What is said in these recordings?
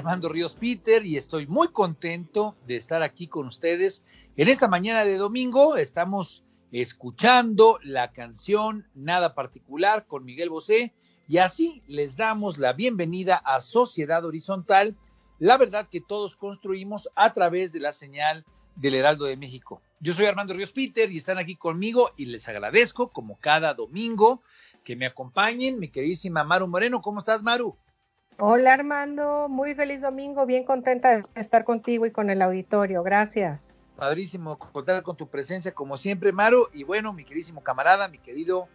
Armando Ríos Peter y estoy muy contento de estar aquí con ustedes. En esta mañana de domingo estamos escuchando la canción Nada Particular con Miguel Bosé y así les damos la bienvenida a Sociedad Horizontal, la verdad que todos construimos a través de la señal del Heraldo de México. Yo soy Armando Ríos Peter y están aquí conmigo y les agradezco como cada domingo que me acompañen mi queridísima Maru Moreno. ¿Cómo estás, Maru? Hola Armando, muy feliz domingo, bien contenta de estar contigo y con el auditorio, gracias. Padrísimo contar con tu presencia como siempre, Maru, y bueno, mi queridísimo camarada, mi querido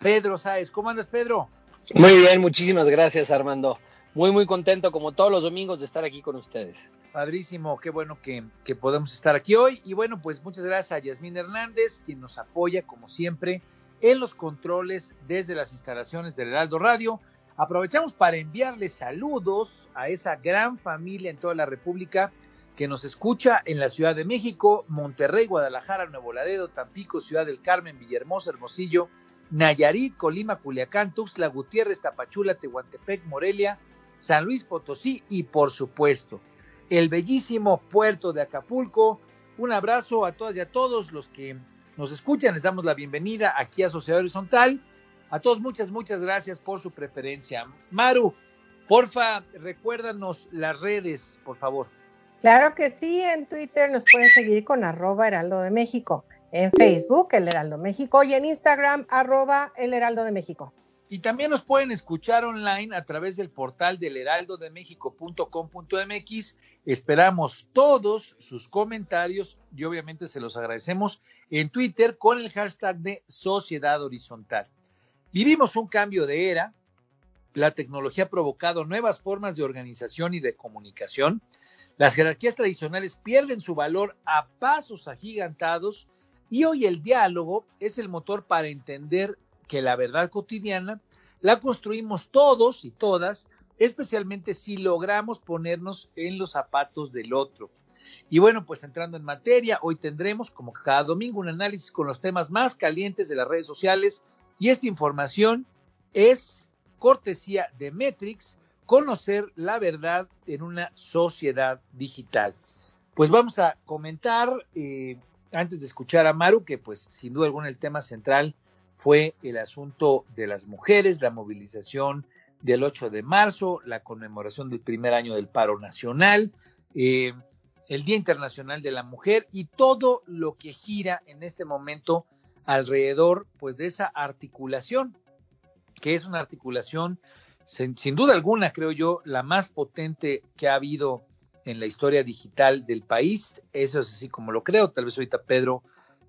Pedro Sáez, ¿cómo andas Pedro? Muy bien, muchísimas gracias Armando, muy muy contento como todos los domingos de estar aquí con ustedes. Padrísimo, qué bueno que, que podemos estar aquí hoy, y bueno, pues muchas gracias a Yasmín Hernández, quien nos apoya como siempre en los controles desde las instalaciones del Heraldo Radio, Aprovechamos para enviarles saludos a esa gran familia en toda la República que nos escucha en la Ciudad de México, Monterrey, Guadalajara, Nuevo Laredo, Tampico, Ciudad del Carmen, Villahermosa, Hermosillo, Nayarit, Colima, Culiacán, Tuxtla, Gutiérrez, Tapachula, Tehuantepec, Morelia, San Luis Potosí y por supuesto el bellísimo puerto de Acapulco. Un abrazo a todas y a todos los que nos escuchan. Les damos la bienvenida aquí a Sociedad Horizontal a todos muchas, muchas gracias por su preferencia. Maru, porfa, recuérdanos las redes, por favor. Claro que sí, en Twitter nos pueden seguir con arroba Heraldo de México, en Facebook El Heraldo México y en Instagram arroba El Heraldo de México. Y también nos pueden escuchar online a través del portal del heraldodemexico.com.mx. Esperamos todos sus comentarios y obviamente se los agradecemos en Twitter con el hashtag de Sociedad Horizontal. Vivimos un cambio de era, la tecnología ha provocado nuevas formas de organización y de comunicación, las jerarquías tradicionales pierden su valor a pasos agigantados y hoy el diálogo es el motor para entender que la verdad cotidiana la construimos todos y todas, especialmente si logramos ponernos en los zapatos del otro. Y bueno, pues entrando en materia, hoy tendremos como cada domingo un análisis con los temas más calientes de las redes sociales y esta información es cortesía de Metrix, conocer la verdad en una sociedad digital. Pues vamos a comentar, eh, antes de escuchar a Maru, que pues sin duda alguna el tema central fue el asunto de las mujeres, la movilización del 8 de marzo, la conmemoración del primer año del paro nacional, eh, el Día Internacional de la Mujer y todo lo que gira en este momento alrededor pues de esa articulación, que es una articulación sin, duda alguna, creo yo, la más potente que ha habido en la historia digital del país. Eso es así como lo creo. Tal vez ahorita Pedro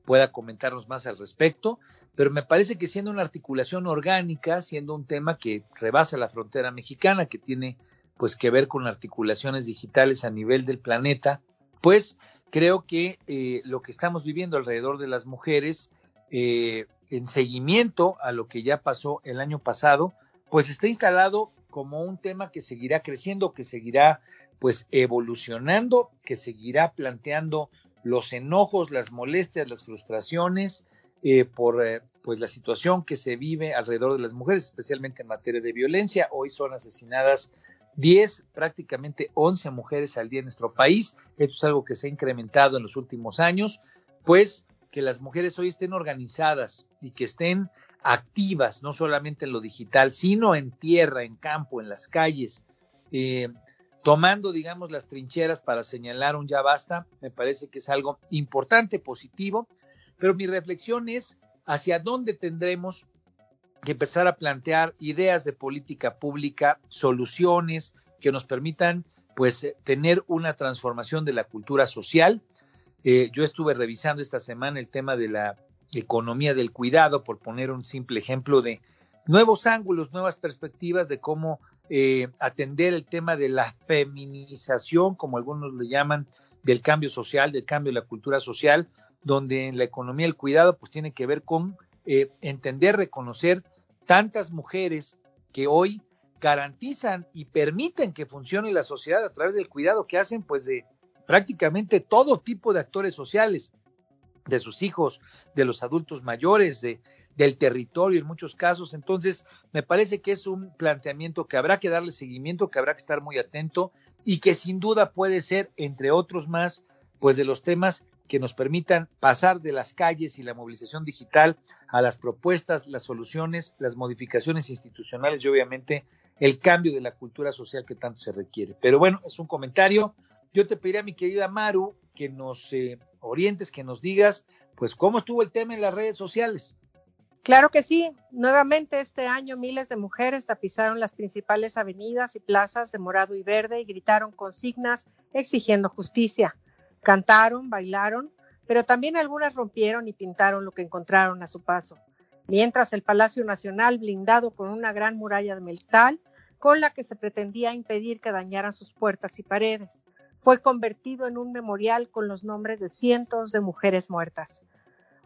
pueda comentarnos más al respecto, pero me parece que siendo una articulación orgánica, siendo un tema que rebasa la frontera mexicana, que tiene pues que ver con articulaciones digitales a nivel del planeta, pues creo que eh, lo que estamos viviendo alrededor de las mujeres eh, en seguimiento a lo que ya pasó el año pasado, pues está instalado como un tema que seguirá creciendo, que seguirá pues evolucionando, que seguirá planteando los enojos, las molestias, las frustraciones eh, por eh, pues la situación que se vive alrededor de las mujeres, especialmente en materia de violencia. Hoy son asesinadas 10, prácticamente 11 mujeres al día en nuestro país. Esto es algo que se ha incrementado en los últimos años, pues que las mujeres hoy estén organizadas y que estén activas, no solamente en lo digital, sino en tierra, en campo, en las calles, eh, tomando, digamos, las trincheras para señalar un ya basta, me parece que es algo importante, positivo, pero mi reflexión es hacia dónde tendremos que empezar a plantear ideas de política pública, soluciones que nos permitan pues eh, tener una transformación de la cultura social. Eh, yo estuve revisando esta semana el tema de la economía del cuidado, por poner un simple ejemplo de nuevos ángulos, nuevas perspectivas de cómo eh, atender el tema de la feminización, como algunos le llaman, del cambio social, del cambio de la cultura social, donde en la economía del cuidado pues tiene que ver con eh, entender, reconocer tantas mujeres que hoy garantizan y permiten que funcione la sociedad a través del cuidado que hacen pues de prácticamente todo tipo de actores sociales, de sus hijos, de los adultos mayores, de, del territorio en muchos casos. Entonces, me parece que es un planteamiento que habrá que darle seguimiento, que habrá que estar muy atento y que sin duda puede ser, entre otros más, pues de los temas que nos permitan pasar de las calles y la movilización digital a las propuestas, las soluciones, las modificaciones institucionales y obviamente el cambio de la cultura social que tanto se requiere. Pero bueno, es un comentario. Yo te pediría, mi querida Maru, que nos eh, orientes, que nos digas, pues, cómo estuvo el tema en las redes sociales. Claro que sí. Nuevamente este año miles de mujeres tapizaron las principales avenidas y plazas de morado y verde y gritaron consignas exigiendo justicia. Cantaron, bailaron, pero también algunas rompieron y pintaron lo que encontraron a su paso. Mientras el Palacio Nacional, blindado con una gran muralla de metal, con la que se pretendía impedir que dañaran sus puertas y paredes fue convertido en un memorial con los nombres de cientos de mujeres muertas.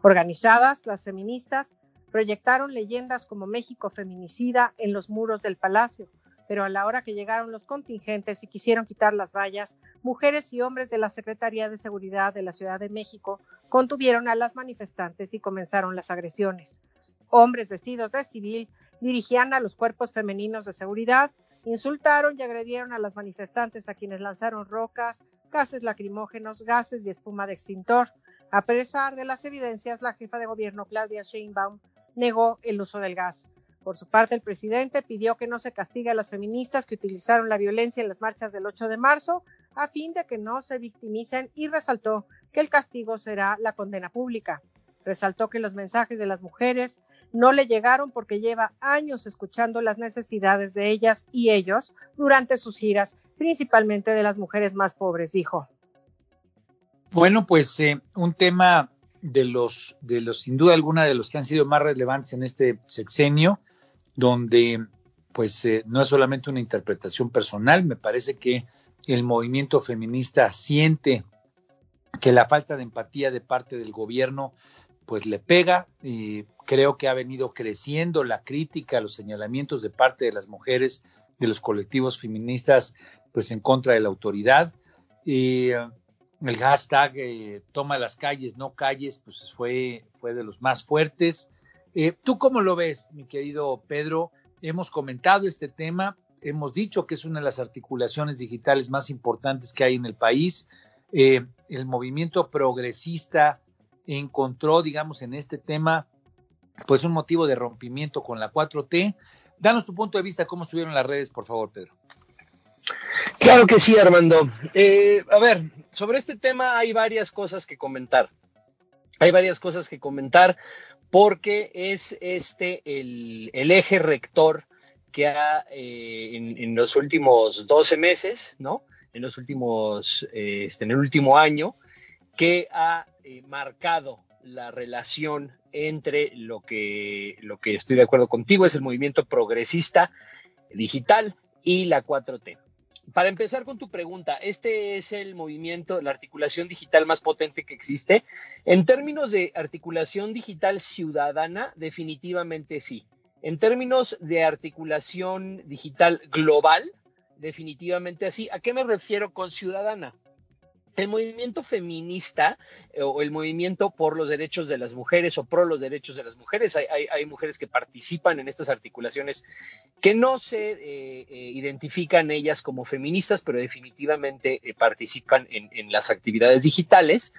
Organizadas, las feministas proyectaron leyendas como México feminicida en los muros del palacio, pero a la hora que llegaron los contingentes y quisieron quitar las vallas, mujeres y hombres de la Secretaría de Seguridad de la Ciudad de México contuvieron a las manifestantes y comenzaron las agresiones. Hombres vestidos de civil dirigían a los cuerpos femeninos de seguridad Insultaron y agredieron a las manifestantes a quienes lanzaron rocas, gases lacrimógenos, gases y espuma de extintor. A pesar de las evidencias, la jefa de gobierno Claudia Sheinbaum negó el uso del gas. Por su parte, el presidente pidió que no se castigue a las feministas que utilizaron la violencia en las marchas del 8 de marzo a fin de que no se victimicen y resaltó que el castigo será la condena pública. Resaltó que los mensajes de las mujeres no le llegaron porque lleva años escuchando las necesidades de ellas y ellos durante sus giras, principalmente de las mujeres más pobres, dijo. Bueno, pues eh, un tema de los, de los, sin duda alguna, de los que han sido más relevantes en este sexenio, donde pues eh, no es solamente una interpretación personal, me parece que el movimiento feminista siente que la falta de empatía de parte del gobierno pues le pega y creo que ha venido creciendo la crítica, los señalamientos de parte de las mujeres, de los colectivos feministas, pues en contra de la autoridad. Y eh, el hashtag eh, toma las calles, no calles, pues fue, fue de los más fuertes. Eh, ¿Tú cómo lo ves, mi querido Pedro? Hemos comentado este tema, hemos dicho que es una de las articulaciones digitales más importantes que hay en el país. el movimiento progresista encontró, digamos, en este tema, pues un motivo de rompimiento con la 4T. Danos tu punto de vista, cómo estuvieron las redes, por favor, Pedro. Claro que sí, Armando. Eh, a ver, sobre este tema hay varias cosas que comentar. Hay varias cosas que comentar porque es este el, eje rector que ha eh, en, los últimos 12 meses, ¿no? En los últimos, eh, este, en el último año, que ha eh, marcado la relación entre lo que, lo que estoy de acuerdo contigo es el movimiento progresista digital y la 4T. Para empezar con tu pregunta, ¿este es el movimiento, la articulación digital más potente que existe? En términos de articulación digital ciudadana, definitivamente sí. En términos de articulación digital global, definitivamente así. ¿A qué me refiero con ciudadana? El movimiento feminista eh, o el movimiento por los derechos de las mujeres o pro los derechos de las mujeres, hay, mujeres que participan en estas articulaciones que no se eh, eh, identifican ellas como feministas, pero definitivamente participan en las actividades digitales.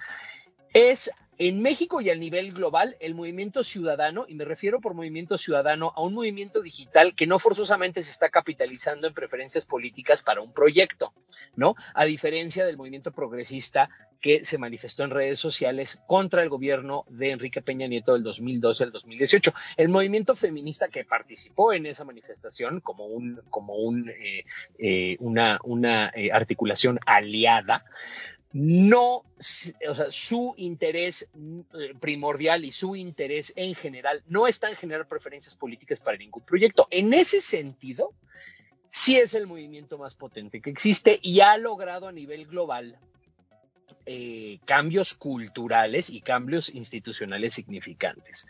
Es en México y a nivel global, el movimiento ciudadano, y me refiero por movimiento ciudadano a un movimiento digital que no forzosamente se está capitalizando en preferencias políticas para un proyecto, ¿no? A diferencia del movimiento progresista que se manifestó en redes sociales contra el gobierno de Enrique Peña Nieto del 2012 al 2018. El movimiento feminista que participó en esa manifestación como, un, como un, eh, eh, una, una eh, articulación aliada, no, o sea, su interés eh, primordial y su interés en general no está en generar preferencias políticas para ningún proyecto. En ese sentido, sí es el movimiento más potente que existe y ha logrado a nivel global eh, cambios culturales y cambios institucionales significantes.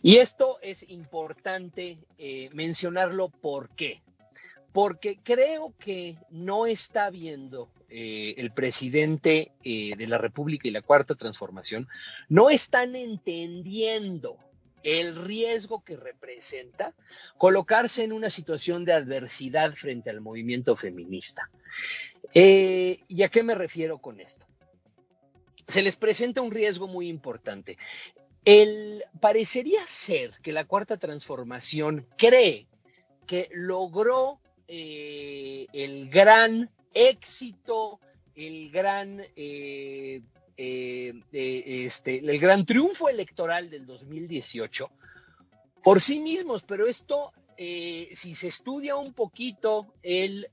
Y esto es importante eh, mencionarlo ¿por qué? Porque creo que no está viendo eh, el presidente eh, de la República y la Cuarta Transformación, no están entendiendo el riesgo que representa colocarse en una situación de adversidad frente al movimiento feminista. Eh, ¿Y a qué me refiero con esto? Se les presenta un riesgo muy importante. El, parecería ser que la Cuarta Transformación cree que logró eh, el gran éxito, el gran, eh, eh, este, el gran triunfo electoral del 2018 por sí mismos, pero esto, si se estudia un poquito el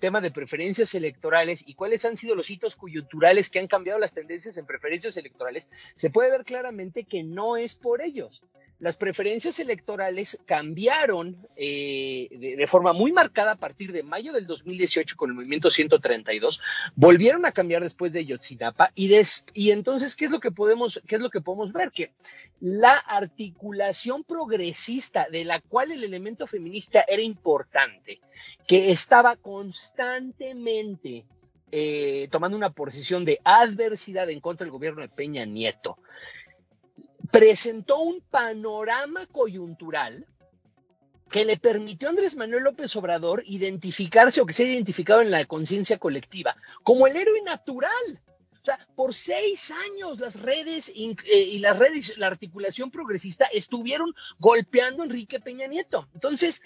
tema de preferencias electorales y cuáles han sido los hitos coyunturales que han cambiado las tendencias en preferencias electorales, se puede ver claramente que no es por ellos las preferencias electorales cambiaron eh, de, forma muy marcada a partir de mayo del 2018 con el movimiento 132, volvieron a cambiar después de Yotzinapa y, entonces, ¿qué es, lo que podemos, ¿qué es lo que podemos ver? Que la articulación progresista de la cual el elemento feminista era importante, que estaba constantemente eh, tomando una posición de adversidad en contra del gobierno de Peña Nieto, presentó un panorama coyuntural que le permitió a Andrés Manuel López Obrador identificarse o que se ha identificado en la conciencia colectiva como el héroe natural. O sea, por seis años las redes eh, y las redes, la articulación progresista estuvieron golpeando a Enrique Peña Nieto. Entonces,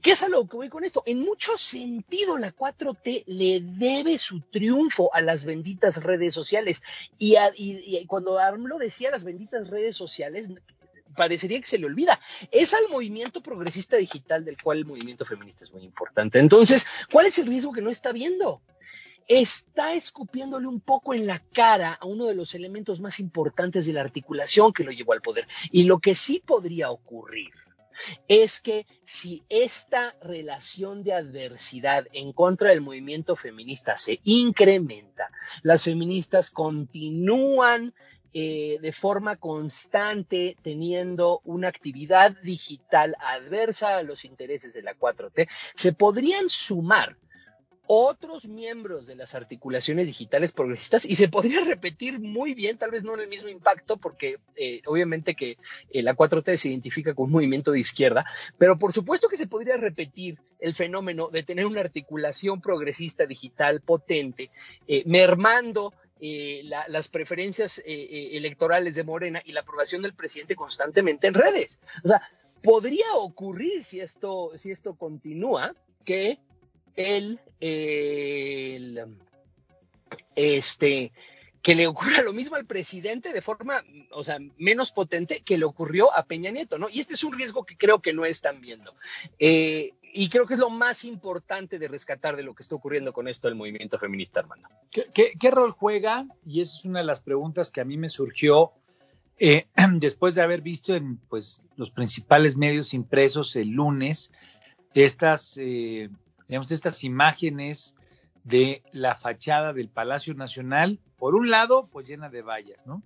¿Qué es a que voy con esto? En mucho sentido, la 4T le debe su triunfo a las benditas redes sociales. Y, cuando AMLO decía las benditas redes sociales, parecería que se le olvida. Es al movimiento progresista digital del cual el movimiento feminista es muy importante. Entonces, ¿cuál es el riesgo que no está viendo? Está escupiéndole un poco en la cara a uno de los elementos más importantes de la articulación que lo llevó al poder. Y lo que sí podría ocurrir es que si esta relación de adversidad en contra del movimiento feminista se incrementa, las feministas continúan eh, de forma constante teniendo una actividad digital adversa a los intereses de la 4T, se podrían sumar otros miembros de las articulaciones digitales progresistas y se podría repetir muy bien, tal vez no en el mismo impacto, porque eh, obviamente que eh, la 4T se identifica con un movimiento de izquierda, pero por supuesto que se podría repetir el fenómeno de tener una articulación progresista digital potente, eh, mermando las preferencias electorales de Morena y la aprobación del presidente constantemente en redes. O sea, podría ocurrir si esto, si esto continúa, que el, este, que le ocurra lo mismo al presidente de forma, o sea, menos potente que le ocurrió a Peña Nieto, ¿no? Y este es un riesgo que creo que no están viendo. Eh, y creo que es lo más importante de rescatar de lo que está ocurriendo con esto del movimiento feminista, Armando. ¿Qué, rol juega? Y esa es una de las preguntas que a mí me surgió eh, después de haber visto en pues, los principales medios impresos el lunes estas eh, digamos, estas imágenes de la fachada del Palacio Nacional, por un lado, pues llena de vallas, ¿no?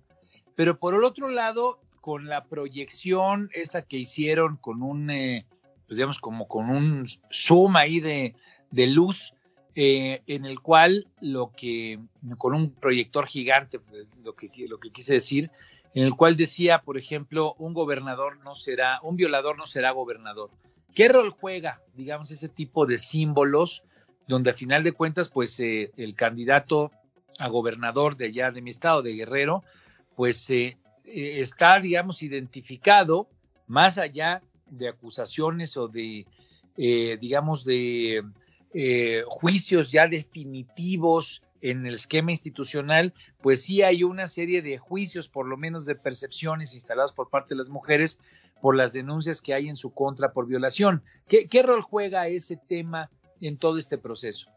Pero por el otro lado, con la proyección esta que hicieron con un, eh, pues digamos, como con un zoom ahí de, de luz, eh, en el cual lo que, con un proyector gigante, pues, lo que quise decir, en el cual decía, por ejemplo, un gobernador no será, un violador no será gobernador. ¿Qué rol juega, digamos, ese tipo de símbolos, donde a final de cuentas, pues eh, el candidato a gobernador de allá de mi estado, de Guerrero, pues eh, eh, está, digamos, identificado más allá de acusaciones o de, digamos, de juicios ya definitivos en el esquema institucional, pues sí hay una serie de juicios, por lo menos de percepciones instaladas por parte de las mujeres por las denuncias que hay en su contra por violación. ¿Qué, rol juega ese tema en todo este proceso?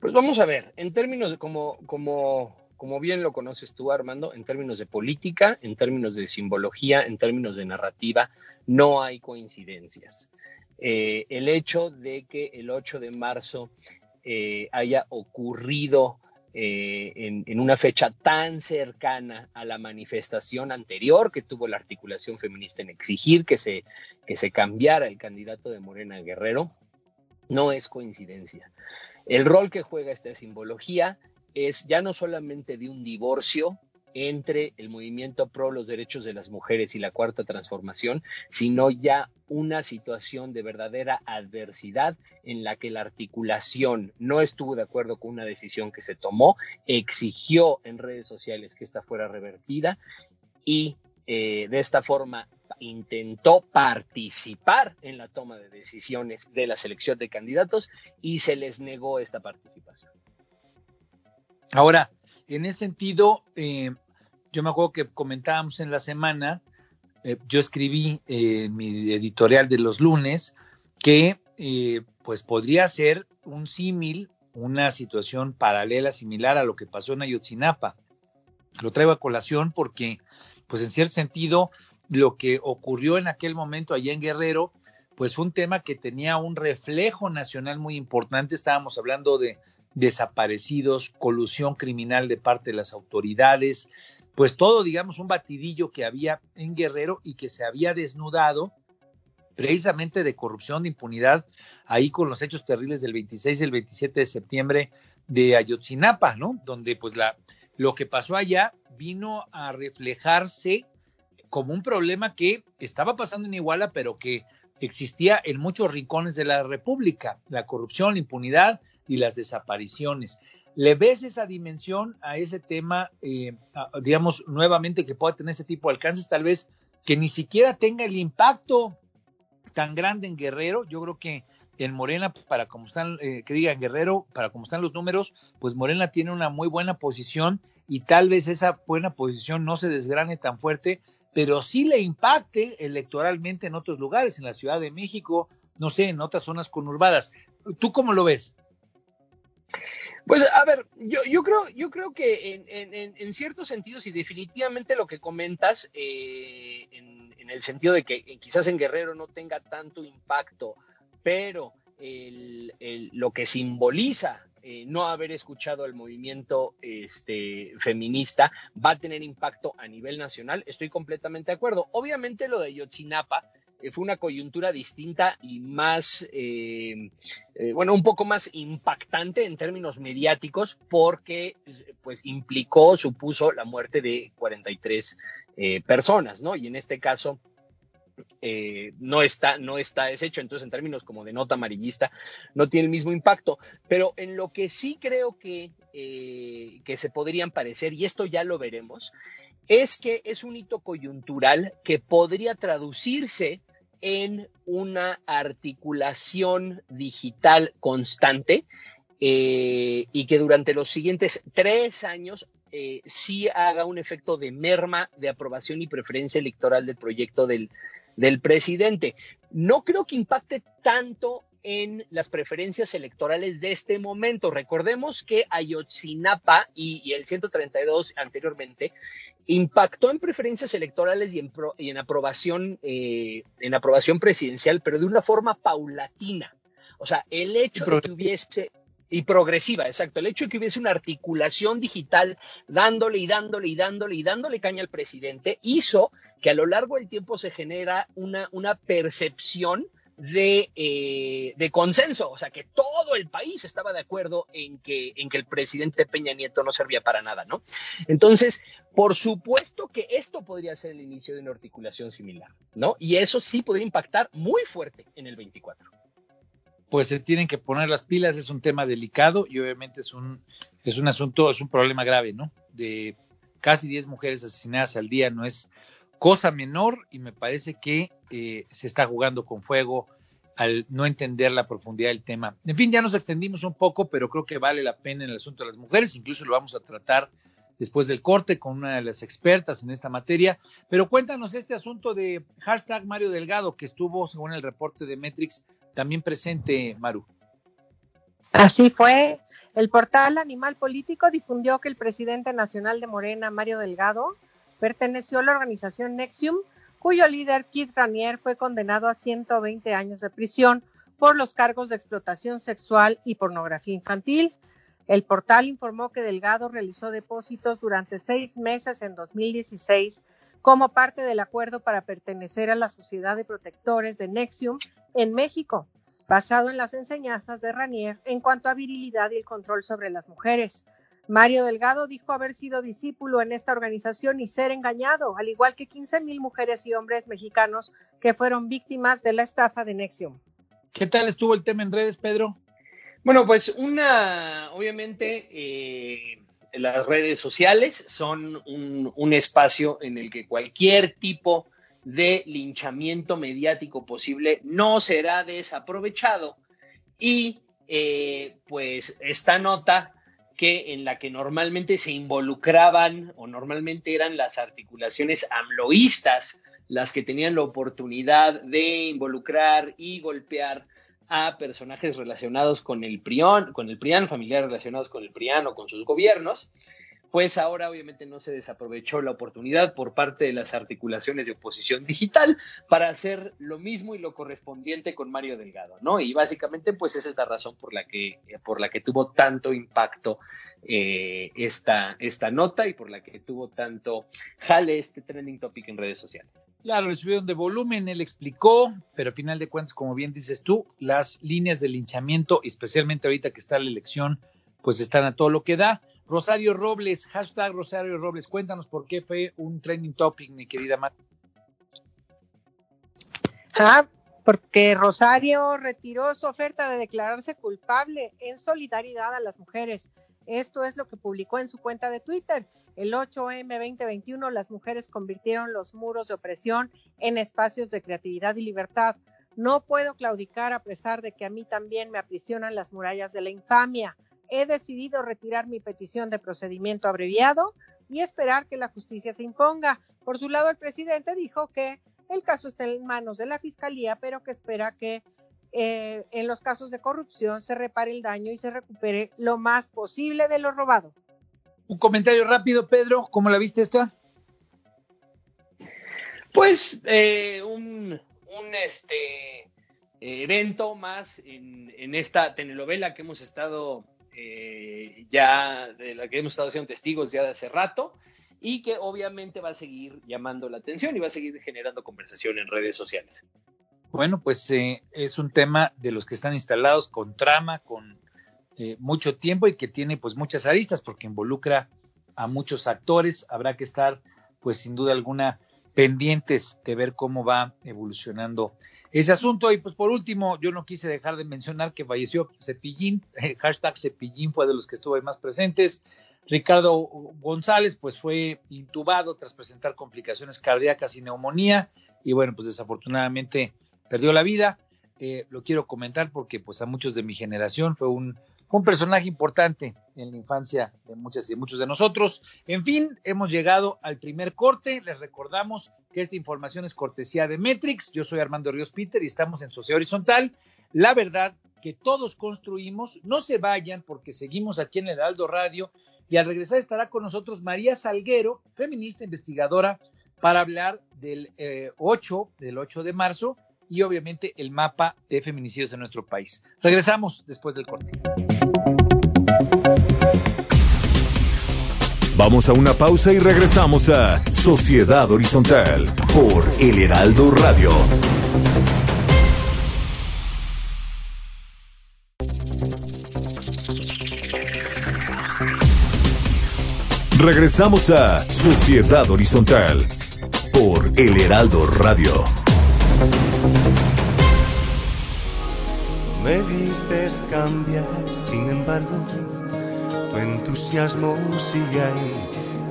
Pues vamos a ver, en términos de como, como bien lo conoces tú, Armando, en términos de política, en términos de simbología, en términos de narrativa, no hay coincidencias. Eh, el hecho de que el 8 de marzo eh, haya ocurrido eh, en, una fecha tan cercana a la manifestación anterior que tuvo la articulación feminista en exigir que se, que se cambiara el candidato de Morena Guerrero, no es coincidencia. El rol que juega esta simbología es ya no solamente de un divorcio, entre el movimiento pro los derechos de las mujeres y la cuarta transformación, sino ya una situación de verdadera adversidad en la que la articulación no estuvo de acuerdo con una decisión que se tomó, exigió en redes sociales que esta fuera revertida y eh, de esta forma intentó participar en la toma de decisiones de la selección de candidatos y se les negó esta participación. Ahora, en ese sentido, eh, yo me acuerdo que comentábamos en la semana, eh, yo escribí eh, mi editorial de los lunes que eh, pues podría ser un símil, una situación paralela, similar a lo que pasó en Ayotzinapa. Lo traigo a colación porque, pues en cierto sentido, lo que ocurrió en aquel momento allá en Guerrero, pues un tema que tenía un reflejo nacional muy importante. Estábamos hablando de desaparecidos, colusión criminal de parte de las autoridades, pues todo, digamos, un batidillo que había en Guerrero y que se había desnudado precisamente de corrupción, de impunidad, ahí con los hechos terribles del 26 y el 27 de septiembre de Ayotzinapa, ¿no? Donde pues la, lo que pasó allá vino a reflejarse como un problema que estaba pasando en Iguala, pero que existía en muchos rincones de la República, la corrupción, la impunidad y las desapariciones. ¿Le ves esa dimensión a ese tema, eh, digamos, nuevamente que pueda tener ese tipo de alcances, tal vez que ni siquiera tenga el impacto tan grande en Guerrero? Yo creo que en Morena, para como están, eh, que digan Guerrero, para como están los números, pues Morena tiene una muy buena posición y tal vez esa buena posición no se desgrane tan fuerte, pero sí le impacte electoralmente en otros lugares, en la Ciudad de México, no sé, en otras zonas conurbadas. ¿Tú cómo lo ves? Pues a ver, yo, yo creo, yo creo que en, ciertos sentidos y definitivamente lo que comentas, eh, en, el sentido de que quizás en Guerrero no tenga tanto impacto, pero lo que simboliza eh, no haber escuchado al movimiento este, feminista va a tener impacto a nivel nacional, estoy completamente de acuerdo. Obviamente lo de Yotzinapa eh, fue una coyuntura distinta y más, eh, bueno, un poco más impactante en términos mediáticos porque pues implicó, supuso la muerte de 43 personas, ¿no? Y en este caso... no está, no está deshecho, entonces en términos como de nota amarillista no tiene el mismo impacto, pero en lo que sí creo que, que se podrían parecer, y esto ya lo veremos, es que es un hito coyuntural que podría traducirse en una articulación digital constante eh, y que durante los siguientes tres años eh, sí haga un efecto de merma de aprobación y preferencia electoral del proyecto del, del presidente. No creo que impacte tanto en las preferencias electorales de este momento. Recordemos que Ayotzinapa y, el 132 anteriormente impactó en preferencias electorales y en, aprobación, eh, en aprobación presidencial, pero de una forma paulatina. O sea, el hecho de que hubiese Y progresiva, exacto. El hecho de que hubiese una articulación digital dándole y dándole y dándole y dándole caña al presidente hizo que a lo largo del tiempo se genera una, una percepción de, eh, de, consenso, o sea, que todo el país estaba de acuerdo en que, en que el presidente Peña Nieto no servía para nada, ¿no? Entonces, por supuesto que esto podría ser el inicio de una articulación similar, ¿no? Y eso sí podría impactar muy fuerte en el 24 pues se tienen que poner las pilas, es un tema delicado y obviamente es un, es un asunto, es un problema grave, ¿no? De casi 10 mujeres asesinadas al día no es cosa menor y me parece que eh, se está jugando con fuego al no entender la profundidad del tema. En fin, ya nos extendimos un poco, pero creo que vale la pena en el asunto de las mujeres, incluso lo vamos a tratar después del corte con una de las expertas en esta materia. Pero cuéntanos este asunto de hashtag Mario Delgado, que estuvo, según el reporte de Metrix, también presente, Maru. Así fue. El portal Animal Político difundió que el presidente nacional de Morena, Mario Delgado, perteneció a la organización Nexium, cuyo líder, Keith Ranier, fue condenado a 120 años de prisión por los cargos de explotación sexual y pornografía infantil. El portal informó que Delgado realizó depósitos durante seis meses en 2016 como parte del acuerdo para pertenecer a la Sociedad de Protectores de Nexium en México, basado en las enseñanzas de Ranier en cuanto a virilidad y el control sobre las mujeres. Mario Delgado dijo haber sido discípulo en esta organización y ser engañado, al igual que 15 mil mujeres y hombres mexicanos que fueron víctimas de la estafa de Nexium. ¿Qué tal estuvo el tema en redes, Pedro? Bueno, pues una, obviamente, eh, las redes sociales son un, espacio en el que cualquier tipo de linchamiento mediático posible no será desaprovechado y eh, pues esta nota que en la que normalmente se involucraban o normalmente eran las articulaciones amloístas las que tenían la oportunidad de involucrar y golpear a personajes relacionados con el PRIAN, con el PRIAN, familiares relacionados con el PRIAN o con sus gobiernos, pues ahora obviamente no se desaprovechó la oportunidad por parte de las articulaciones de oposición digital para hacer lo mismo y lo correspondiente con Mario Delgado, ¿no? Y básicamente pues esa es la razón por la que, por la que tuvo tanto impacto eh, esta, esta nota y por la que tuvo tanto jale este trending topic en redes sociales. Claro, le subieron de volumen, él explicó, pero al final de cuentas, como bien dices tú, las líneas de linchamiento, especialmente ahorita que está la elección, pues están a todo lo que da. Rosario Robles, hashtag Rosario Robles, cuéntanos por qué fue un trending topic, mi querida Mar. Ah, porque Rosario retiró su oferta de declararse culpable en solidaridad a las mujeres. Esto es lo que publicó en su cuenta de Twitter. El 8M 2021, las mujeres convirtieron los muros de opresión en espacios de creatividad y libertad. No puedo claudicar a pesar de que a mí también me aprisionan las murallas de la infamia he decidido retirar mi petición de procedimiento abreviado y esperar que la justicia se imponga. Por su lado, el presidente dijo que el caso está en manos de la fiscalía, pero que espera que eh, en los casos de corrupción se repare el daño y se recupere lo más posible de lo robado. Un comentario rápido, Pedro, ¿cómo la viste esta? Pues eh, un, un este, evento más en, en, esta telenovela que hemos estado eh, ya de la que hemos estado siendo testigos ya de hace rato y que obviamente va a seguir llamando la atención y va a seguir generando conversación en redes sociales. Bueno, pues eh, es un tema de los que están instalados con trama, con eh, mucho tiempo y que tiene pues muchas aristas porque involucra a muchos actores. Habrá que estar pues sin duda alguna pendientes de ver cómo va evolucionando ese asunto. Y pues por último, yo no quise dejar de mencionar que falleció Cepillín, hashtag Cepillín fue de los que estuvo ahí más presentes. Ricardo González pues fue intubado tras presentar complicaciones cardíacas y neumonía y bueno, pues desafortunadamente perdió la vida. Eh, lo quiero comentar porque pues a muchos de mi generación fue un un personaje importante en la infancia de muchas y muchos de nosotros. En fin, hemos llegado al primer corte. Les recordamos que esta información es cortesía de Metrix. Yo soy Armando Ríos Peter y estamos en Sociedad Horizontal. La verdad que todos construimos. No se vayan porque seguimos aquí en el Aldo Radio y al regresar estará con nosotros María Salguero, feminista investigadora, para hablar del 8, eh, del 8 de marzo y obviamente el mapa de feminicidios en nuestro país. Regresamos después del corte. Vamos a una pausa y regresamos a Sociedad Horizontal por El Heraldo Radio. Regresamos a Sociedad Horizontal por El Heraldo Radio. Me dices cambiar, sin embargo, tu entusiasmo sigue ahí.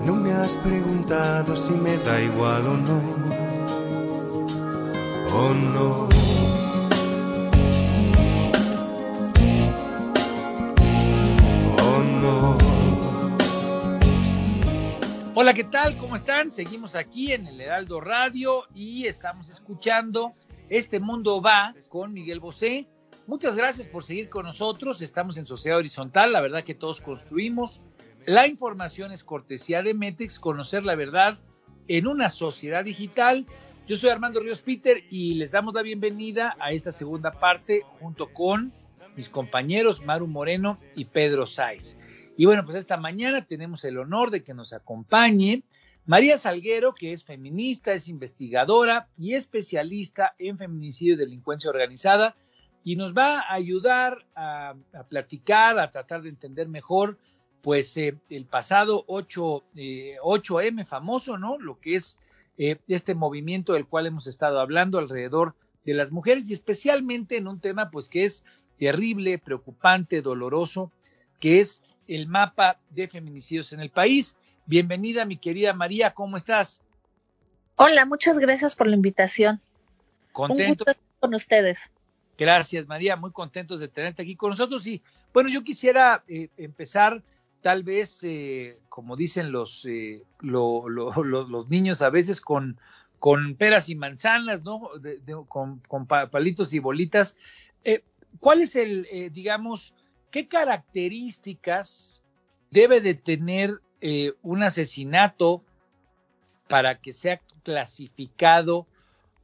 No me has preguntado si me da igual o no. O no. Hola, ¿qué tal? ¿Cómo están? Seguimos aquí en el Heraldo Radio y estamos escuchando Este Mundo Va con Miguel Bosé. Muchas gracias por seguir con nosotros. Estamos en Sociedad Horizontal. La verdad que todos construimos. La información es cortesía de Metex, conocer la verdad en una sociedad digital. Yo soy Armando Ríos Peter y les damos la bienvenida a esta segunda parte junto con mis compañeros Maru Moreno y Pedro Sáiz. Y bueno, pues esta mañana tenemos el honor de que nos acompañe María Salguero, que es feminista, es investigadora y especialista en feminicidio y delincuencia organizada, y nos va a ayudar a, platicar, a tratar de entender mejor, pues eh, el pasado 8, 8M eh, famoso, ¿no? Lo que es eh, este movimiento del cual hemos estado hablando alrededor de las mujeres y especialmente en un tema pues que es terrible, preocupante, doloroso, que es el mapa de feminicidios en el país. Bienvenida, mi querida María, ¿cómo estás? Hola, muchas gracias por la invitación. Contento. con ustedes. Gracias, María, muy contentos de tenerte aquí con nosotros. Y bueno, yo quisiera eh, empezar, tal vez, eh, como dicen los, eh, los niños a veces, con, con peras y manzanas, ¿no? con, con, palitos y bolitas. ¿Cuál es el, digamos, ¿qué características debe de tener eh, un asesinato para que sea clasificado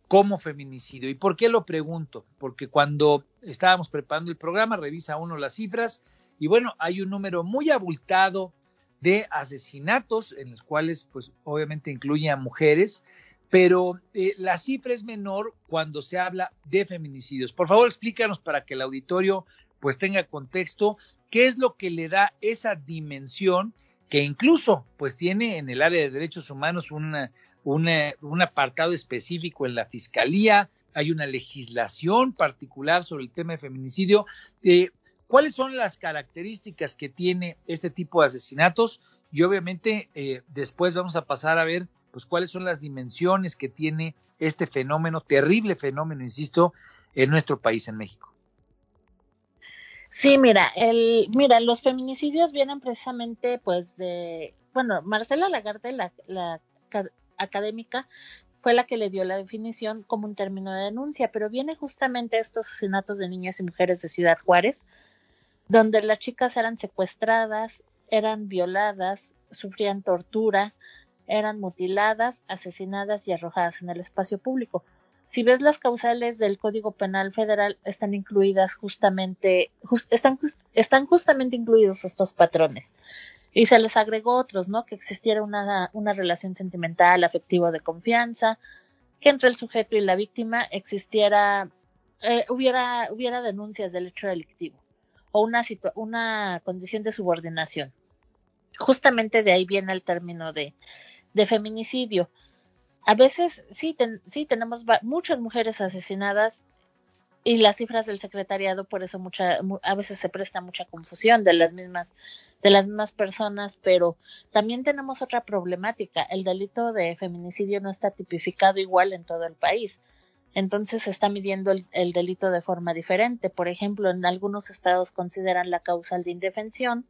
como feminicidio? ¿Y por qué lo pregunto? Porque cuando estábamos preparando el programa, revisa uno las cifras y bueno, hay un número muy abultado de asesinatos en los cuales pues obviamente incluye a mujeres, pero eh, la cifra es menor cuando se habla de feminicidios. Por favor, explícanos para que el auditorio pues tenga contexto qué es lo que le da esa dimensión que incluso pues tiene en el área de derechos humanos una, un apartado específico en la fiscalía, hay una legislación particular sobre el tema de feminicidio. Eh, ¿Cuáles son las características que tiene este tipo de asesinatos? Y obviamente eh, después vamos a pasar a ver pues cuáles son las dimensiones que tiene este fenómeno, terrible fenómeno, insisto, en nuestro país, en México. Sí, mira, el, mira, los feminicidios vienen precisamente, pues, de, bueno, Marcela Lagarde, la, la académica, fue la que le dio la definición como un término de denuncia, pero viene justamente estos asesinatos de niñas y mujeres de Ciudad Juárez, donde las chicas eran secuestradas, eran violadas, sufrían tortura, eran mutiladas, asesinadas y arrojadas en el espacio público. Si ves las causales del Código Penal Federal, están incluidas justamente, están, están justamente incluidos estos patrones. Y se les agregó otros, ¿no? Que existiera una, una relación sentimental, afectiva de confianza, que entre el sujeto y la víctima existiera, eh, hubiera, hubiera denuncias del hecho delictivo o una, una condición de subordinación. Justamente de ahí viene el término de, de feminicidio a veces sí, sí tenemos muchas mujeres asesinadas y las cifras del secretariado por eso mucha a veces se presta mucha confusión de las mismas de las mismas personas, pero también tenemos otra problemática, el delito de feminicidio no está tipificado igual en todo el país. Entonces se está midiendo el, el delito de forma diferente. Por ejemplo, en algunos estados consideran la causal de indefensión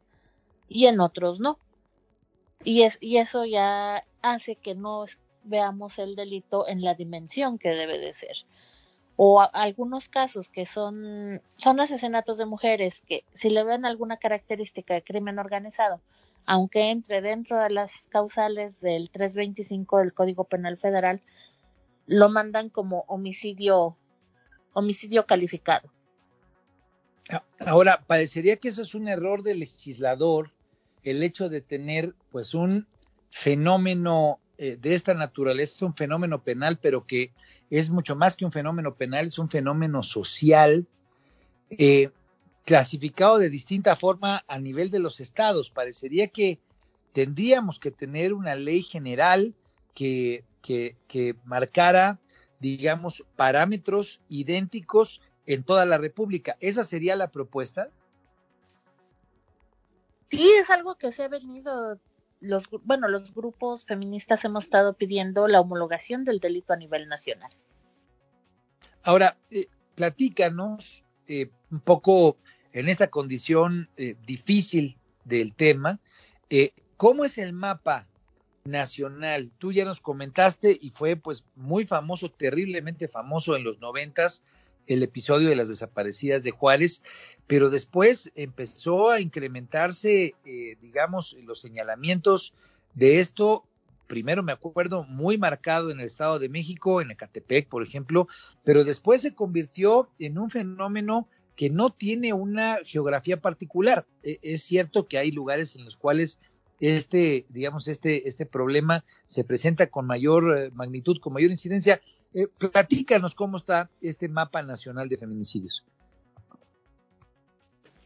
y en otros no. Y, es, y eso ya hace que no, veamos el delito en la dimensión que debe de ser. O algunos casos que son, son asesinatos de mujeres que si le ven alguna característica de crimen organizado, aunque entre dentro de las causales del 325 del Código Penal Federal, lo mandan como homicidio homicidio calificado. Ahora, parecería que eso es un error del legislador, el hecho de tener pues un fenómeno eh, de esta naturaleza, un fenómeno penal, pero que es mucho más que un fenómeno penal, es un fenómeno social, eh, clasificado de distinta forma a nivel de los estados. Parecería que tendríamos que tener una ley general que, que, que marcara, digamos, parámetros idénticos en toda la República. ¿Esa sería la propuesta? Sí, es algo que se ha venido, los, bueno, los grupos feministas hemos estado pidiendo la homologación del delito a nivel nacional. Ahora, eh, platícanos eh, un poco en esta condición eh, difícil del tema, ¿cómo es el mapa nacional? Tú ya nos comentaste y fue pues muy famoso, terriblemente famoso en los noventas, el episodio de las desaparecidas de Juárez, pero después empezó a incrementarse, eh, digamos, los señalamientos de esto. Primero me acuerdo muy marcado en el Estado de México, en Ecatepec, por ejemplo, pero después se convirtió en un fenómeno que no tiene una geografía particular. E, es cierto que hay lugares en los cuales este, digamos, este, este problema se presenta con mayor eh, magnitud, con mayor incidencia. Eh, platícanos cómo está este mapa nacional de feminicidios.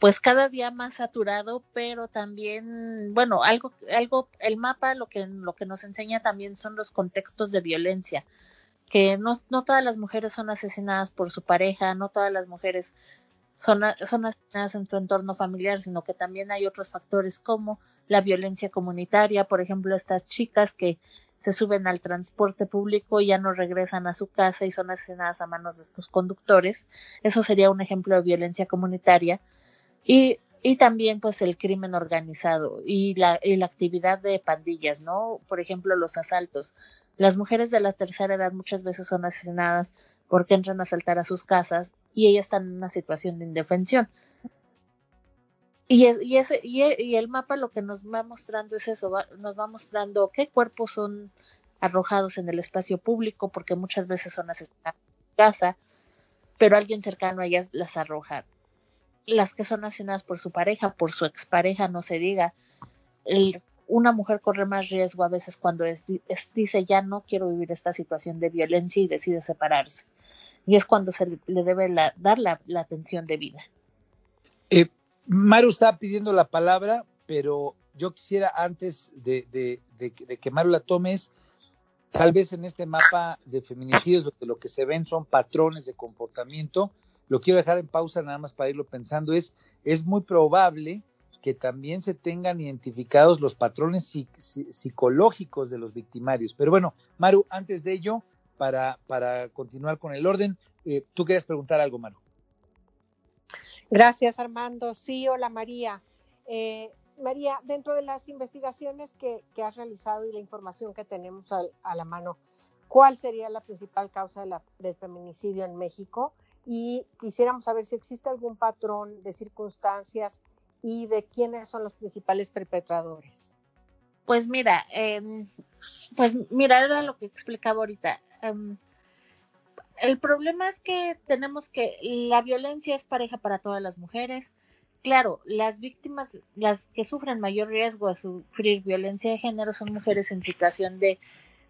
Pues cada día más saturado, pero también, bueno, algo, algo, el mapa lo que, lo que nos enseña también son los contextos de violencia, que no, no todas las mujeres son asesinadas por su pareja, no todas las mujeres son, son asesinadas en su entorno familiar, sino que también hay otros factores como la violencia comunitaria, por ejemplo, estas chicas que se suben al transporte público y ya no regresan a su casa y son asesinadas a manos de estos conductores. Eso sería un ejemplo de violencia comunitaria. Y, y también pues el crimen organizado y la, y la actividad de pandillas, ¿no? Por ejemplo, los asaltos. Las mujeres de la tercera edad muchas veces son asesinadas porque entran a asaltar a sus casas y ellas están en una situación de indefensión. Y, y, ese, y, el mapa lo que nos va mostrando es eso, nos va mostrando qué cuerpos son arrojados en el espacio público, porque muchas veces son asesinados en casa, pero alguien cercano a ellas las arroja. Las que son asesinadas por su pareja, por su expareja, no se diga. Una mujer corre más riesgo a veces cuando es, dice ya no quiero vivir esta situación de violencia y decide separarse. Y es cuando se le, debe dar la, atención debida. Eh, Maru está pidiendo la palabra, pero yo quisiera antes de, que Maru la tomes, tal vez en este mapa de feminicidios donde lo que se ven son patrones de comportamiento, lo quiero dejar en pausa nada más para irlo pensando, es, es muy probable que también se tengan identificados los patrones psicológicos de los victimarios. Pero bueno, Maru, antes de ello, para, continuar con el orden, eh, tú querías preguntar algo, Maru. Gracias, Armando. Sí, hola, María. Eh, María, dentro de las investigaciones que, has realizado y la información que tenemos a, la mano, ¿cuál sería la principal causa del feminicidio en México? Y quisiéramos saber si existe algún patrón de circunstancias y de quiénes son los principales perpetradores. Pues mira, eh, pues mira, era lo que explicaba ahorita. Em, el problema es que tenemos que la violencia es pareja para todas las mujeres. Claro, las víctimas, las que sufren mayor riesgo de sufrir violencia de género son mujeres en situación de,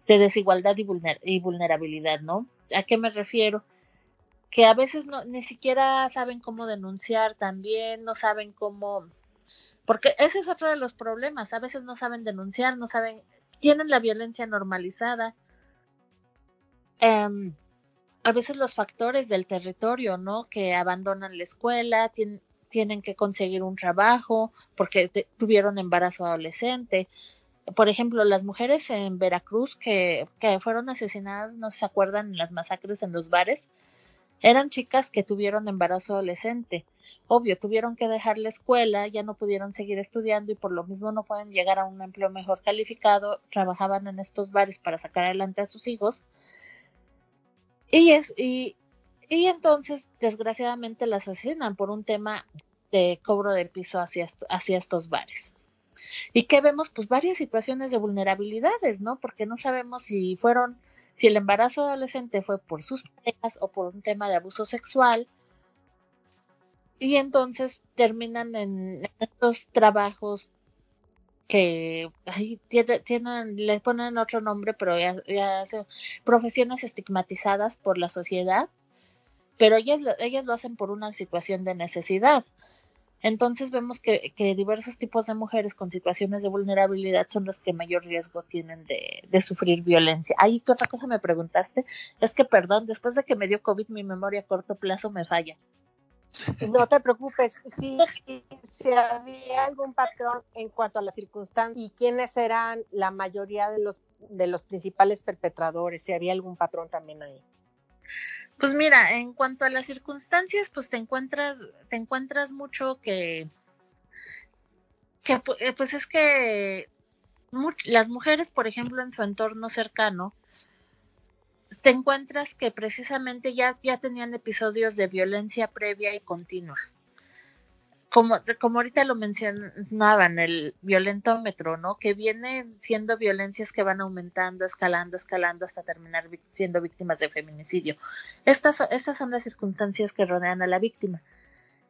desigualdad y, y, vulnerabilidad, ¿no? ¿A qué me refiero? Que a veces no, ni siquiera saben cómo denunciar también, no saben cómo... Porque ese es otro de los problemas, a veces no saben denunciar, no saben, tienen la violencia normalizada. Eh, a veces los factores del territorio, ¿no? Que abandonan la escuela, tienen, que conseguir un trabajo porque tuvieron embarazo adolescente. Por ejemplo, las mujeres en Veracruz que, que fueron asesinadas, no se acuerdan en las masacres en los bares, eran chicas que tuvieron embarazo adolescente. Obvio, tuvieron que dejar la escuela, ya no pudieron seguir estudiando y por lo mismo no pueden llegar a un empleo mejor calificado, trabajaban en estos bares para sacar adelante a sus hijos y, es, y, y entonces, desgraciadamente, las asesinan por un tema de cobro de piso hacia, hacia estos bares. ¿Y qué vemos? Pues varias situaciones de vulnerabilidades, ¿no? Porque no sabemos si fueron si el embarazo adolescente fue por sus parejas o por un tema de abuso sexual, y entonces terminan en estos trabajos que ay, tienen, les ponen otro nombre, pero ya, ya profesiones estigmatizadas por la sociedad, pero ellas, ellas lo hacen por una situación de necesidad. Entonces vemos que, que, diversos tipos de mujeres con situaciones de vulnerabilidad son las que mayor riesgo tienen de, de sufrir violencia. Ay, ¿qué otra cosa me preguntaste? Es que, perdón, después de que me dio COVID, mi memoria a corto plazo me falla. No te preocupes, si, si había algún patrón en cuanto a las circunstancias y quiénes eran la mayoría de los de los principales perpetradores, si había algún patrón también ahí. Pues mira, en cuanto a las circunstancias, pues te encuentras, te encuentras mucho que, que eh, pues es que las mujeres, por ejemplo, en su entorno cercano, te encuentras que precisamente ya, ya tenían episodios de violencia previa y continua. Como, como ahorita lo mencionaban, el violentómetro, ¿no? Que viene siendo violencias que van aumentando, escalando, escalando hasta terminar siendo víctimas de feminicidio. Estas, estas son las circunstancias que rodean a la víctima.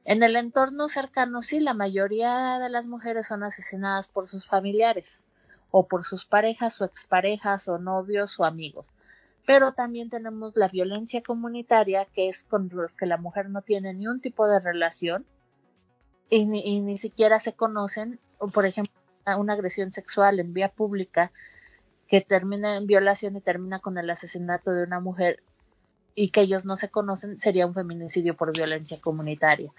En el entorno cercano, sí, la mayoría de las mujeres son asesinadas por sus familiares, o por sus parejas, o exparejas, o novios, o amigos pero también tenemos la violencia comunitaria, que es con los que la mujer no tiene ni un tipo de relación y ni, siquiera se conocen, por ejemplo, una agresión sexual en vía pública que termina en violación y termina con el asesinato de una mujer y que ellos no se conocen, sería un feminicidio por violencia comunitaria.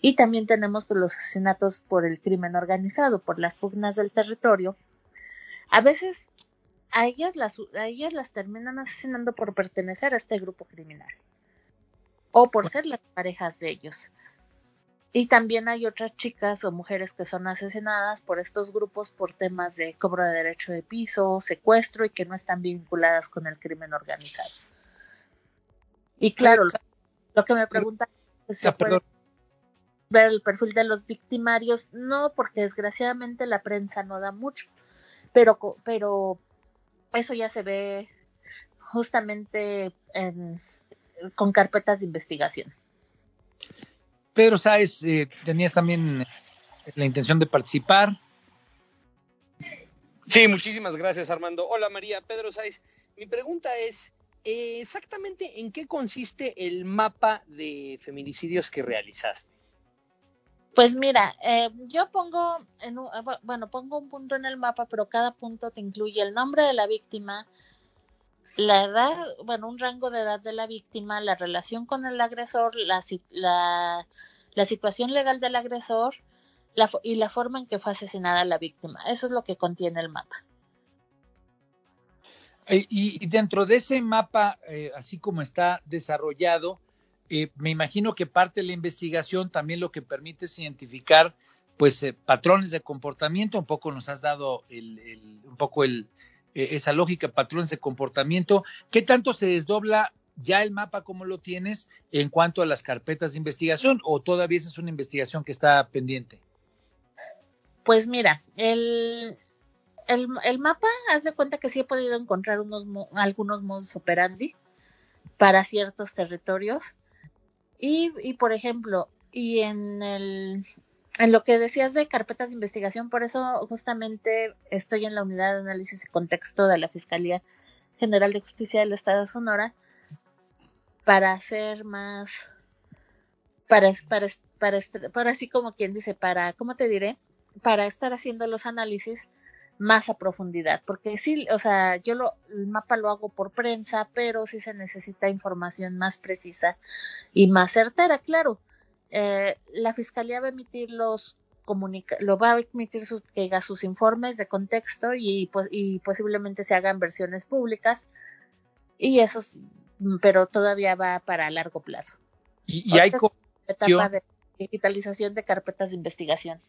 Y también tenemos pues, los asesinatos por el crimen organizado, por las pugnas del territorio. A veces a ellas las, a ellas las terminan asesinando por pertenecer a este grupo criminal o por ser las parejas de ellos. Y también hay otras chicas o mujeres que son asesinadas por estos grupos por temas de cobro de derecho de piso, secuestro y que no están vinculadas con el crimen organizado. Y claro, lo, que me pregunta es si se puede ver el perfil de los victimarios. No, porque desgraciadamente la prensa no da mucho. Pero, pero eso ya se ve justamente con carpetas de investigación. Pedro Sáez, eh, tenías también la intención de participar. Sí, muchísimas gracias Armando. Hola María, Pedro Sáez. Mi pregunta es, eh, exactamente en qué consiste el mapa de feminicidios que realizaste. Pues mira, eh, yo pongo, en un, eh, bueno, pongo un punto en el mapa, pero cada punto te incluye el nombre de la víctima, la edad, bueno, un rango de edad de la víctima, la relación con el agresor, la, la, situación legal del agresor la, y la forma en que fue asesinada la víctima. Eso es lo que contiene el mapa. Eh, y, dentro de ese mapa, así como está desarrollado, eh, me imagino que parte de la investigación también lo que permite es identificar pues eh, patrones de comportamiento, un poco nos has dado un poco el, eh, esa lógica, patrones de comportamiento. ¿Qué tanto se desdobla ya el mapa como lo tienes en cuanto a las carpetas de investigación o todavía esa es una investigación que está pendiente? Pues mira, el, el, mapa, haz de cuenta que sí he podido encontrar unos, algunos modus operandi para ciertos territorios y, y por ejemplo, y en el en lo que decías de carpetas de investigación, por eso justamente estoy en la unidad de análisis y contexto de la Fiscalía General de Justicia del Estado de Sonora para hacer más, para, para, para, para así como quien dice, para, ¿cómo te diré? Para estar haciendo los análisis más a profundidad, porque sí, o sea, yo lo, el mapa lo hago por prensa, pero sí se necesita información más precisa y más certera, claro. Eh, la fiscalía va a emitir los comunica lo va a emitir sus, que haga sus informes de contexto y, pues, y posiblemente se hagan versiones públicas y eso pero todavía va para largo plazo. Y, y hay etapa de digitalización de carpetas de investigación.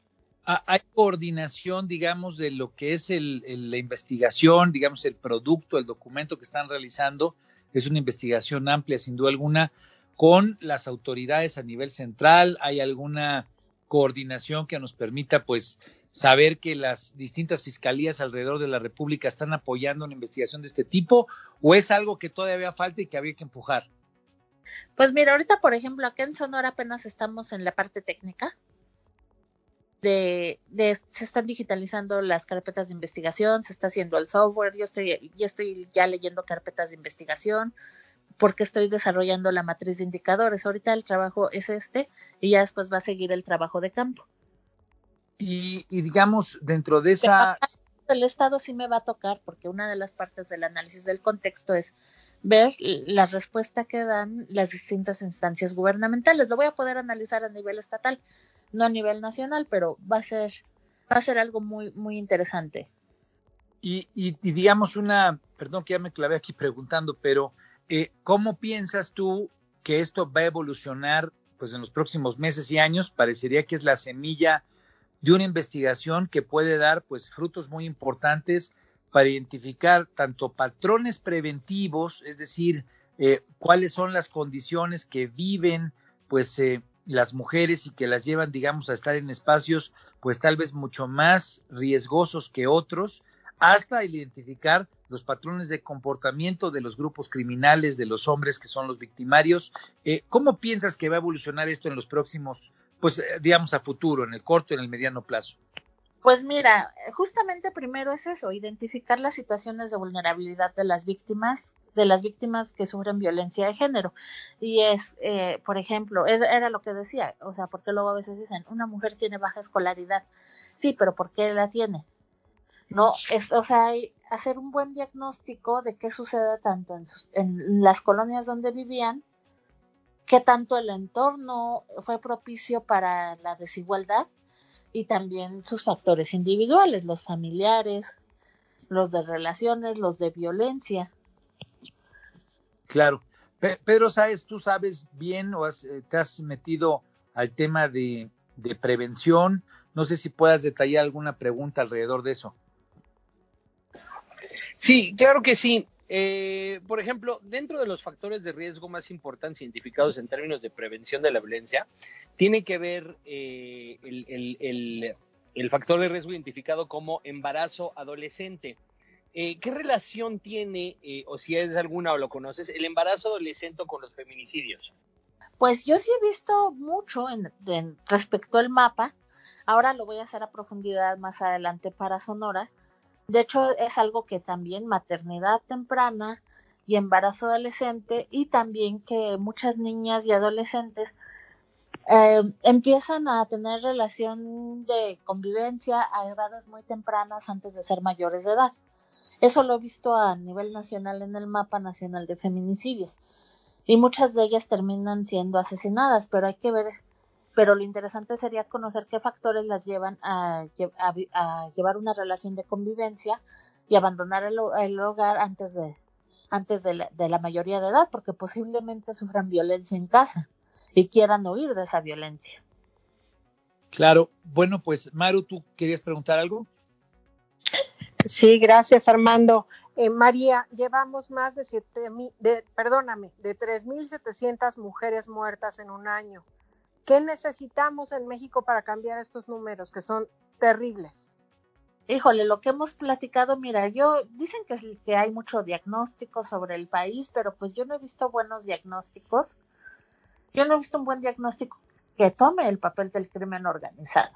Hay coordinación, digamos, de lo que es la investigación, digamos, el producto, el documento que están realizando. Es una investigación amplia, sin duda alguna, con las autoridades a nivel central. ¿Hay alguna coordinación que nos permita pues saber que las distintas fiscalías alrededor de la República están apoyando una investigación de este tipo o es algo que todavía falta y que había que empujar? Pues mira, ahorita por ejemplo acá en Sonora apenas estamos en la parte técnica. De, de, se están digitalizando las carpetas de investigación, se está haciendo el software, yo estoy, yo estoy ya leyendo carpetas de investigación, porque estoy desarrollando la matriz de indicadores. Ahorita el trabajo es este y ya después va a seguir el trabajo de campo. Y, digamos, dentro de esa... El Estado sí me va a tocar porque una de las partes del análisis del contexto es ver la respuesta que dan las distintas instancias gubernamentales. Lo voy a poder analizar a nivel estatal, no a nivel nacional, pero va a ser, va a ser algo muy, muy interesante. Y, y, y digamos una, perdón que ya me clavé aquí preguntando, pero eh, ¿Cómo piensas tú que esto va a evolucionar pues, en los próximos meses y años? Parecería que es la semilla de una investigación que puede dar pues, frutos muy importantes para identificar tanto patrones preventivos, es decir, eh, cuáles son las condiciones que viven pues eh, las mujeres y que las llevan, digamos, a estar en espacios pues tal vez mucho más riesgosos que otros, hasta identificar los patrones de comportamiento de los grupos criminales, de los hombres que son los victimarios. Eh, ¿Cómo piensas que va a evolucionar esto en los próximos, pues eh, digamos a futuro, en el corto en el mediano plazo? Pues mira, justamente primero es eso, identificar las situaciones de vulnerabilidad de las víctimas, de las víctimas que sufren violencia de género. Y es, eh, por ejemplo, era lo que decía, o sea, porque luego a veces dicen, una mujer tiene baja escolaridad. Sí, pero ¿por qué la tiene? ¿no? Es, o sea, hacer un buen diagnóstico de qué sucede tanto en, en las colonias donde vivían, qué tanto el entorno fue propicio para la desigualdad y también sus factores individuales, los familiares, los de relaciones, los de violencia. Claro. Pero, ¿sabes? Tú sabes bien o eh, te has metido al tema de, de prevención. No sé si puedas detallar alguna pregunta alrededor de eso. Sí, claro que sí. Eh, por ejemplo, dentro de los factores de riesgo más importantes identificados en términos de prevención de la violencia, tiene que ver eh, el, factor de riesgo identificado como embarazo adolescente. Eh, ¿Qué relación tiene, o si es alguna o lo conoces, el embarazo adolescente con los feminicidios? Pues yo sí he visto mucho en, respecto al mapa. Ahora lo voy a hacer a profundidad más adelante para Sonora de hecho, es algo que también maternidad temprana y embarazo adolescente y también que muchas niñas y adolescentes eh, empiezan a tener relación de convivencia a edades muy tempranas antes de ser mayores de edad. Eso lo he visto a nivel nacional en el mapa nacional de feminicidios. Y muchas de ellas terminan siendo asesinadas, pero hay que ver pero lo interesante sería conocer qué factores las llevan a, llevar una relación de convivencia y abandonar el, hogar antes de antes de la, mayoría de edad, porque posiblemente sufran violencia en casa y quieran huir de esa violencia. Claro, bueno, pues Maru, ¿tú querías preguntar algo? Sí, gracias Armando. Eh, María, llevamos más de siete mil, de, perdóname, de 3.700 mujeres muertas en un año. ¿Qué necesitamos en México para cambiar estos números que son terribles? Híjole, lo que hemos platicado, mira, yo dicen que, que hay mucho diagnóstico sobre el país, pero pues yo no he visto buenos diagnósticos. Yo no he visto un buen diagnóstico que tome el papel del crimen organizado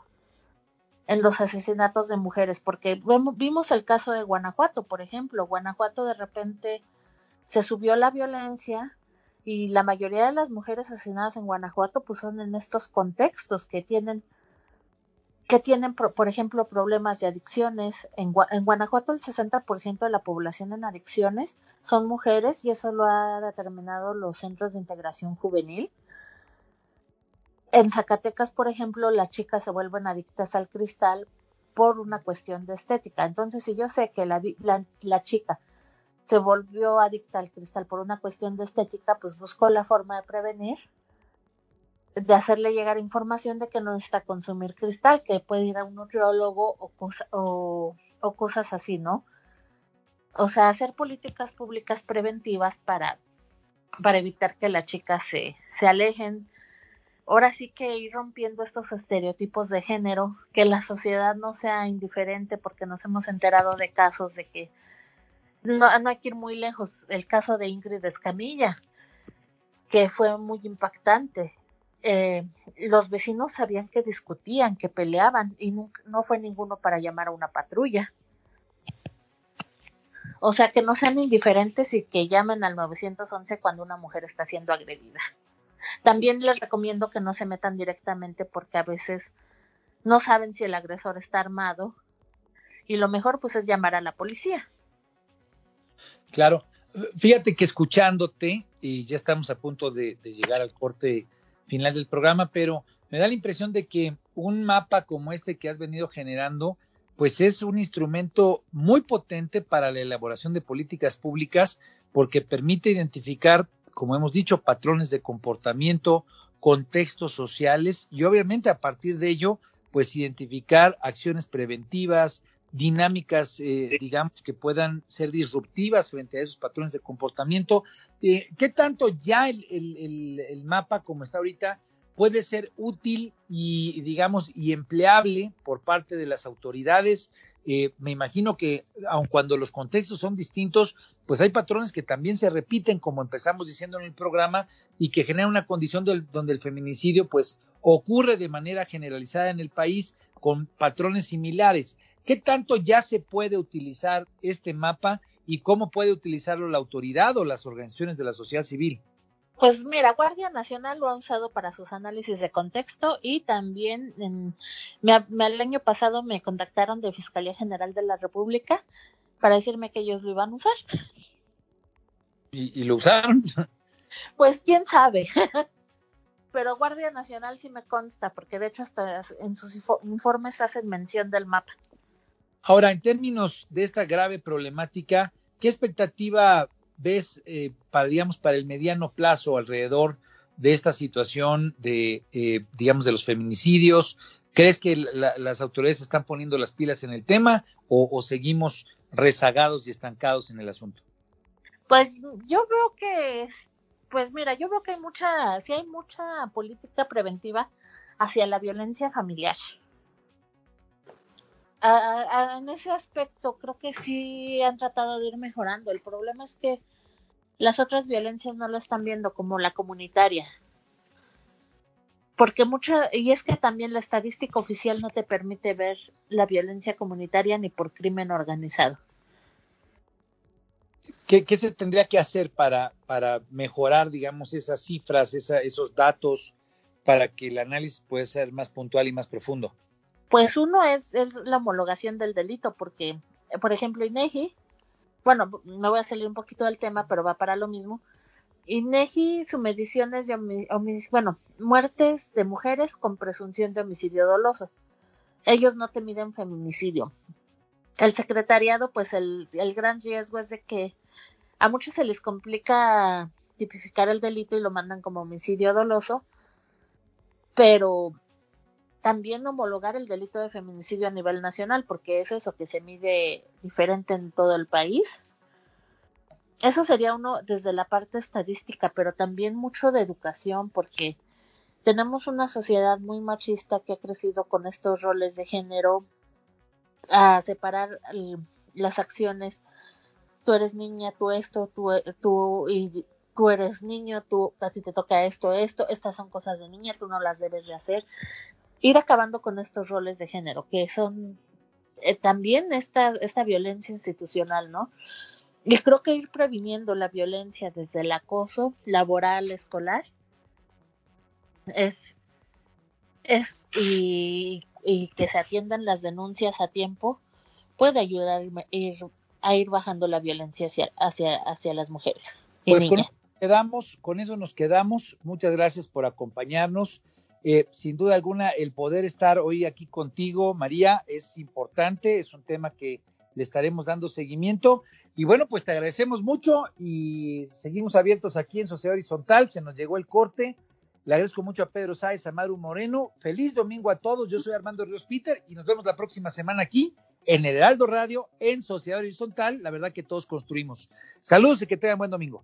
en los asesinatos de mujeres, porque vimos el caso de Guanajuato, por ejemplo. Guanajuato de repente se subió la violencia, y la mayoría de las mujeres asesinadas en Guanajuato pues son en estos contextos que tienen que tienen por ejemplo problemas de adicciones. En, en Guanajuato el 60% de la población en adicciones son mujeres y eso lo ha determinado los centros de integración juvenil. En Zacatecas por ejemplo las chicas se vuelven adictas al cristal por una cuestión de estética. Entonces si yo sé que la, la, la chica se volvió adicta al cristal por una cuestión de estética, pues buscó la forma de prevenir, de hacerle llegar información de que no necesita consumir cristal, que puede ir a un nutriólogo o, o, cosas así, ¿no? O sea, hacer políticas públicas preventivas para, para evitar que las chicas se, se alejen ahora sí que ir rompiendo estos estereotipos de género, que la sociedad no sea indiferente porque nos hemos enterado de casos de que no, hay que ir muy lejos, el caso de Ingrid Escamilla, que fue muy impactante. Eh, los vecinos sabían que discutían, que peleaban y no, no fue ninguno para llamar a una patrulla. O sea, que no sean indiferentes y que llamen al 911 cuando una mujer está siendo agredida. También les recomiendo que no se metan directamente porque a veces no saben si el agresor está armado y lo mejor pues es llamar a la policía. Claro, fíjate que escuchándote, y ya estamos a punto de, de, llegar al corte final del programa, pero me da la impresión de que un mapa como este que has venido generando, pues es un instrumento muy potente para la elaboración de políticas públicas porque permite identificar como hemos dicho, patrones de comportamiento, contextos sociales y obviamente a partir de ello, pues identificar acciones preventivas, dinámicas, eh, digamos, que puedan ser disruptivas frente a esos patrones de comportamiento. Eh, ¿Qué tanto ya el, el, el, mapa, como está ahorita, puede ser útil y, digamos, y empleable por parte de las autoridades. Eh, me imagino que, aun cuando los contextos son distintos, pues hay patrones que también se repiten, como empezamos diciendo en el programa, y que generan una condición donde el feminicidio, pues, ocurre de manera generalizada en el país con patrones similares. ¿Qué tanto ya se puede utilizar este mapa y cómo puede utilizarlo la autoridad o las organizaciones de la sociedad civil? Pues mira, Guardia Nacional lo ha usado para sus análisis de contexto y también en, me, el año pasado me contactaron de Fiscalía General de la República para decirme que ellos lo iban a usar. ¿Y, y lo usaron? Pues quién sabe. Pero Guardia Nacional sí me consta, porque de hecho hasta en sus informes hacen mención del mapa. Ahora, en términos de esta grave problemática, ¿qué expectativa ves eh, para, digamos, para el mediano plazo alrededor de esta situación de, eh, digamos, de los feminicidios? ¿Crees que la, las autoridades están poniendo las pilas en el tema o, seguimos rezagados y estancados en el asunto? Pues yo veo que, pues mira, yo veo que hay mucha, sí hay mucha política preventiva hacia la violencia familiar. En ese aspecto creo que sí han tratado de ir mejorando. El problema es que las otras violencias no lo están viendo como la comunitaria. Porque mucha, y es que también la estadística oficial no te permite ver la violencia comunitaria ni por crimen organizado. ¿Qué, qué se tendría que hacer para, para mejorar, digamos, esas cifras, esa, esos datos, para que el análisis pueda ser más puntual y más profundo? Pues uno es, es la homologación del delito, porque, por ejemplo, INEGI, bueno, me voy a salir un poquito del tema, pero va para lo mismo. INEGI, su medición es de homicidio, bueno, muertes de mujeres con presunción de homicidio doloso. Ellos no te miden feminicidio. El secretariado, pues el, el gran riesgo es de que a muchos se les complica tipificar el delito y lo mandan como homicidio doloso, pero también homologar el delito de feminicidio a nivel nacional, porque es eso que se mide diferente en todo el país. Eso sería uno desde la parte estadística, pero también mucho de educación, porque tenemos una sociedad muy machista que ha crecido con estos roles de género, a separar las acciones. Tú eres niña, tú esto, tú, tú, y tú eres niño, tú, a ti te toca esto, esto, estas son cosas de niña, tú no las debes de hacer ir acabando con estos roles de género, que son eh, también esta, esta violencia institucional, ¿no? Y creo que ir previniendo la violencia desde el acoso laboral, escolar, es, es y, y que se atiendan las denuncias a tiempo, puede ayudar a ir, a ir bajando la violencia hacia, hacia, hacia las mujeres. Pues con eso, quedamos, con eso nos quedamos. Muchas gracias por acompañarnos. Eh, sin duda alguna, el poder estar hoy aquí contigo, María, es importante, es un tema que le estaremos dando seguimiento. Y bueno, pues te agradecemos mucho y seguimos abiertos aquí en Sociedad Horizontal. Se nos llegó el corte. Le agradezco mucho a Pedro Sáez, a Maru Moreno. Feliz domingo a todos. Yo soy Armando Ríos Peter y nos vemos la próxima semana aquí en el Heraldo Radio en Sociedad Horizontal. La verdad que todos construimos. Saludos y que tengan buen domingo.